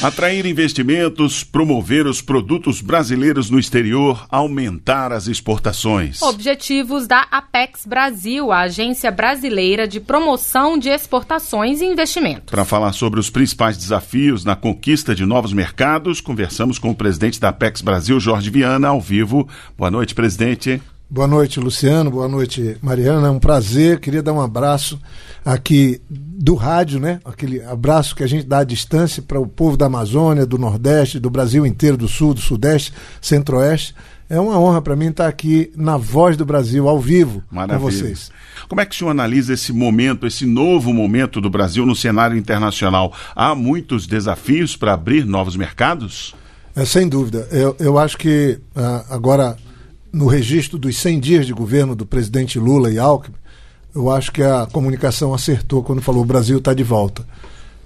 Atrair investimentos, promover os produtos brasileiros no exterior, aumentar as exportações. Objetivos da Apex Brasil, a agência brasileira de promoção de exportações e investimentos. Para falar sobre os principais desafios na conquista de novos mercados, conversamos com o presidente da Apex Brasil, Jorge Viana, ao vivo. Boa noite, presidente. Boa noite, Luciano. Boa noite, Mariana. É um prazer. Queria dar um abraço aqui do rádio, né? Aquele abraço que a gente dá à distância para o povo da Amazônia, do Nordeste, do Brasil inteiro, do Sul, do Sudeste, Centro-Oeste. É uma honra para mim estar aqui na Voz do Brasil, ao vivo, Maravilha. com vocês. Como é que o senhor analisa esse momento, esse novo momento do Brasil no cenário internacional? Há muitos desafios para abrir novos mercados? É, sem dúvida. Eu, eu acho que uh, agora no registro dos 100 dias de governo do presidente Lula e Alckmin, eu acho que a comunicação acertou quando falou o Brasil está de volta.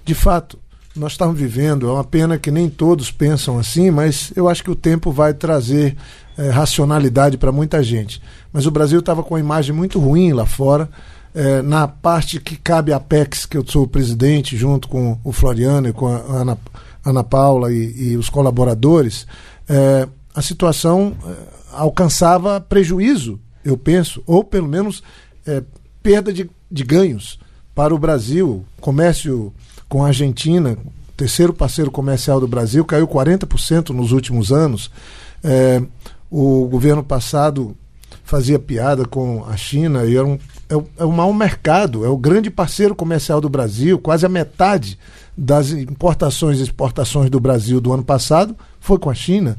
De fato, nós estamos vivendo, é uma pena que nem todos pensam assim, mas eu acho que o tempo vai trazer é, racionalidade para muita gente. Mas o Brasil estava com uma imagem muito ruim lá fora. É, na parte que cabe à Apex, que eu sou o presidente, junto com o Floriano e com a Ana, Ana Paula e, e os colaboradores, é, a situação alcançava prejuízo, eu penso, ou pelo menos é, perda de, de ganhos para o Brasil. Comércio com a Argentina, terceiro parceiro comercial do Brasil, caiu 40% nos últimos anos. É, o governo passado fazia piada com a China e era um, é, é um mau mercado, é o grande parceiro comercial do Brasil, quase a metade das importações e exportações do Brasil do ano passado foi com a China.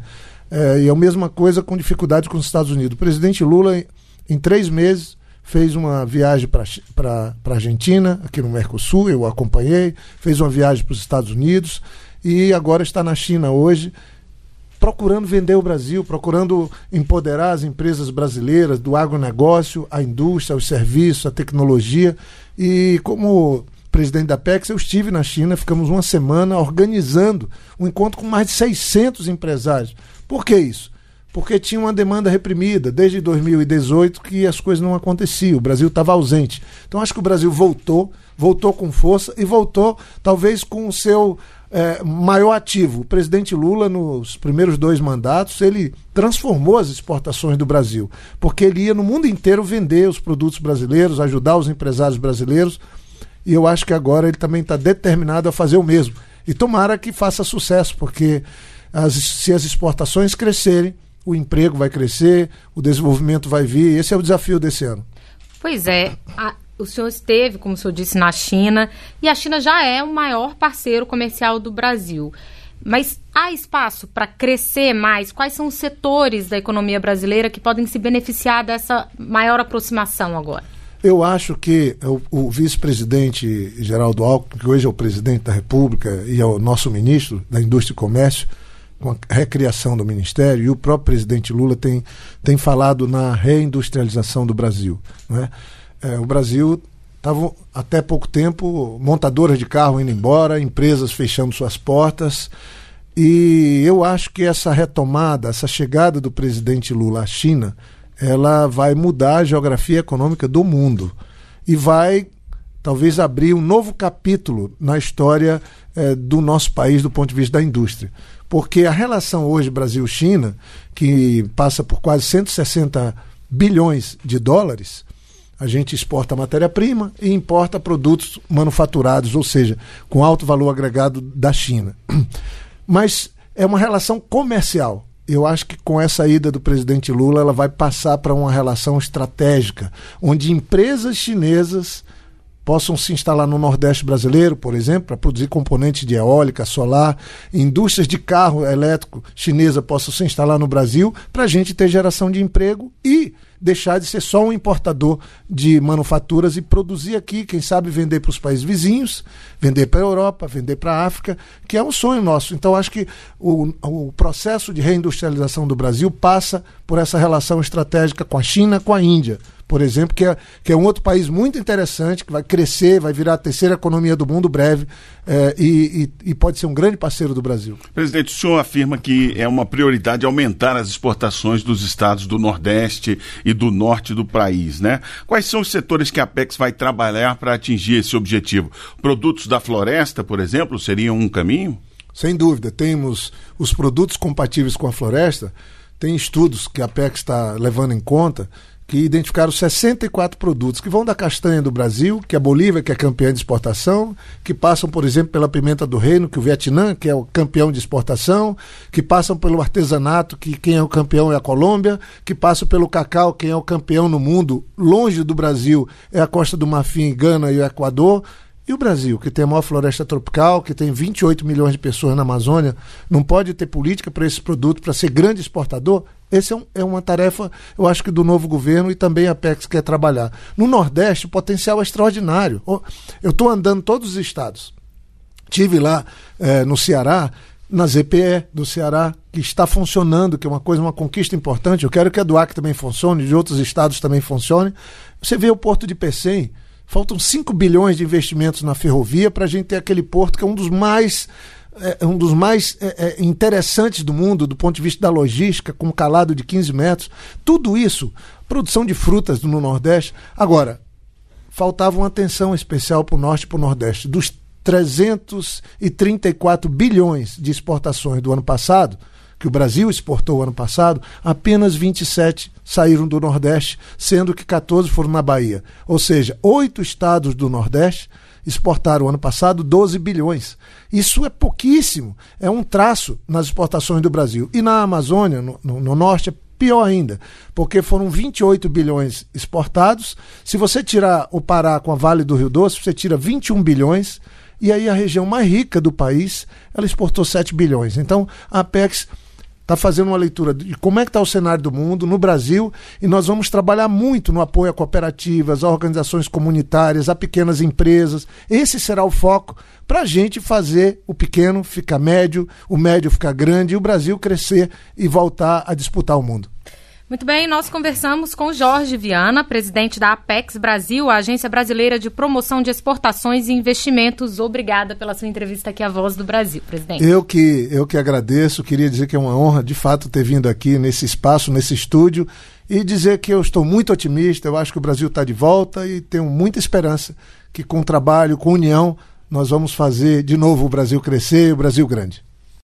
É, e é a mesma coisa com dificuldade com os Estados Unidos. O presidente Lula, em três meses, fez uma viagem para a Argentina, aqui no Mercosul, eu acompanhei, fez uma viagem para os Estados Unidos e agora está na China hoje, procurando vender o Brasil, procurando empoderar as empresas brasileiras do agronegócio, a indústria, os serviços, a tecnologia. E como presidente da PEX, eu estive na China, ficamos uma semana organizando um encontro com mais de 600 empresários por que isso? Porque tinha uma demanda reprimida desde 2018 que as coisas não aconteciam, o Brasil estava ausente. Então acho que o Brasil voltou, voltou com força e voltou talvez com o seu é, maior ativo. O presidente Lula, nos primeiros dois mandatos, ele transformou as exportações do Brasil, porque ele ia no mundo inteiro vender os produtos brasileiros, ajudar os empresários brasileiros, e eu acho que agora ele também está determinado a fazer o mesmo. E tomara que faça sucesso, porque as, se as exportações crescerem, o emprego vai crescer, o desenvolvimento vai vir. Esse é o desafio desse ano. Pois é. A, o senhor esteve, como o senhor disse, na China, e a China já é o maior parceiro comercial do Brasil. Mas há espaço para crescer mais? Quais são os setores da economia brasileira que podem se beneficiar dessa maior aproximação agora? Eu acho que o, o vice-presidente Geraldo Alckmin, que hoje é o presidente da República e é o nosso ministro da Indústria e Comércio, com a recriação do Ministério, e o próprio presidente Lula tem, tem falado na reindustrialização do Brasil. Né? É, o Brasil estava, até pouco tempo, montadoras de carro indo embora, empresas fechando suas portas. E eu acho que essa retomada, essa chegada do presidente Lula à China, ela vai mudar a geografia econômica do mundo e vai talvez abrir um novo capítulo na história eh, do nosso país do ponto de vista da indústria porque a relação hoje Brasil-China, que passa por quase 160 bilhões de dólares, a gente exporta matéria-prima e importa produtos manufaturados, ou seja, com alto valor agregado da China. Mas é uma relação comercial. Eu acho que com essa ida do presidente Lula, ela vai passar para uma relação estratégica, onde empresas chinesas possam se instalar no Nordeste brasileiro, por exemplo, para produzir componentes de eólica, solar, indústrias de carro elétrico chinesa possam se instalar no Brasil, para a gente ter geração de emprego e deixar de ser só um importador de manufaturas e produzir aqui, quem sabe vender para os países vizinhos, vender para a Europa, vender para a África, que é um sonho nosso. Então, acho que o, o processo de reindustrialização do Brasil passa por essa relação estratégica com a China, com a Índia por exemplo, que é, que é um outro país muito interessante, que vai crescer, vai virar a terceira economia do mundo breve é, e, e, e, pode ser um grande parceiro do Brasil. Presidente, o senhor afirma que é uma prioridade aumentar as exportações dos estados do Nordeste e do Norte do país, né? Quais são os setores que a Apex vai trabalhar para atingir esse objetivo? Produtos da floresta, por exemplo, seriam um caminho? Sem dúvida. Temos os produtos compatíveis com a floresta. Tem estudos que a PEC está levando em conta que identificaram 64 produtos que vão da castanha do Brasil, que é a Bolívia, que é campeã de exportação, que passam, por exemplo, pela pimenta do reino, que o Vietnã, que é o campeão de exportação, que passam pelo artesanato, que quem é o campeão é a Colômbia, que passam pelo cacau, quem é o campeão no mundo, longe do Brasil, é a Costa do Marfim, Gana e o Equador. E o Brasil, que tem a maior floresta tropical, que tem 28 milhões de pessoas na Amazônia, não pode ter política para esse produto, para ser grande exportador? Essa é, um, é, uma tarefa, eu acho que do novo governo e também a PEX quer trabalhar. No Nordeste, o potencial é extraordinário. Eu estou andando todos os estados. Tive lá é, no Ceará, na ZPE do Ceará, que está funcionando, que é uma coisa, uma conquista importante. Eu quero que a do Acre também funcione, de outros estados também funcione. Você vê o Porto de Pecém, faltam 5 bilhões de investimentos na ferrovia para a gente ter aquele porto que é um dos mais é, é um dos mais é, é, interessantes do mundo do ponto de vista da logística, com um calado de 15 metros. Tudo isso, produção de frutas no Nordeste. Agora, faltava uma atenção especial para o Norte e para o Nordeste. Dos 334 bilhões de exportações do ano passado, que o Brasil exportou ano passado, apenas 27 saíram do Nordeste, sendo que 14 foram na Bahia. Ou seja, oito estados do Nordeste exportaram ano passado 12 bilhões. Isso é pouquíssimo, é um traço nas exportações do Brasil. E na Amazônia, no, no, no norte, é pior ainda, porque foram 28 bilhões exportados. Se você tirar o Pará com a Vale do Rio Doce, você tira 21 bilhões. E aí a região mais rica do país, ela exportou 7 bilhões. Então a Apex está fazendo uma leitura de como é que está o cenário do mundo no Brasil e nós vamos trabalhar muito no apoio a cooperativas, a organizações comunitárias, a pequenas empresas. Esse será o foco para a gente fazer o pequeno ficar médio, o médio ficar grande e o Brasil crescer e voltar a disputar o mundo. Muito bem, nós conversamos com Jorge Viana, presidente da Apex Brasil, a Agência Brasileira de Promoção de Exportações e Investimentos. Obrigada pela sua entrevista aqui à Voz do Brasil, presidente. Eu que, eu que agradeço, queria dizer que é uma honra, de fato, ter vindo aqui nesse espaço, nesse estúdio, e dizer que eu estou muito otimista, eu acho que o Brasil está de volta e tenho muita esperança que com trabalho, com união, nós vamos fazer de novo o Brasil crescer e o Brasil grande.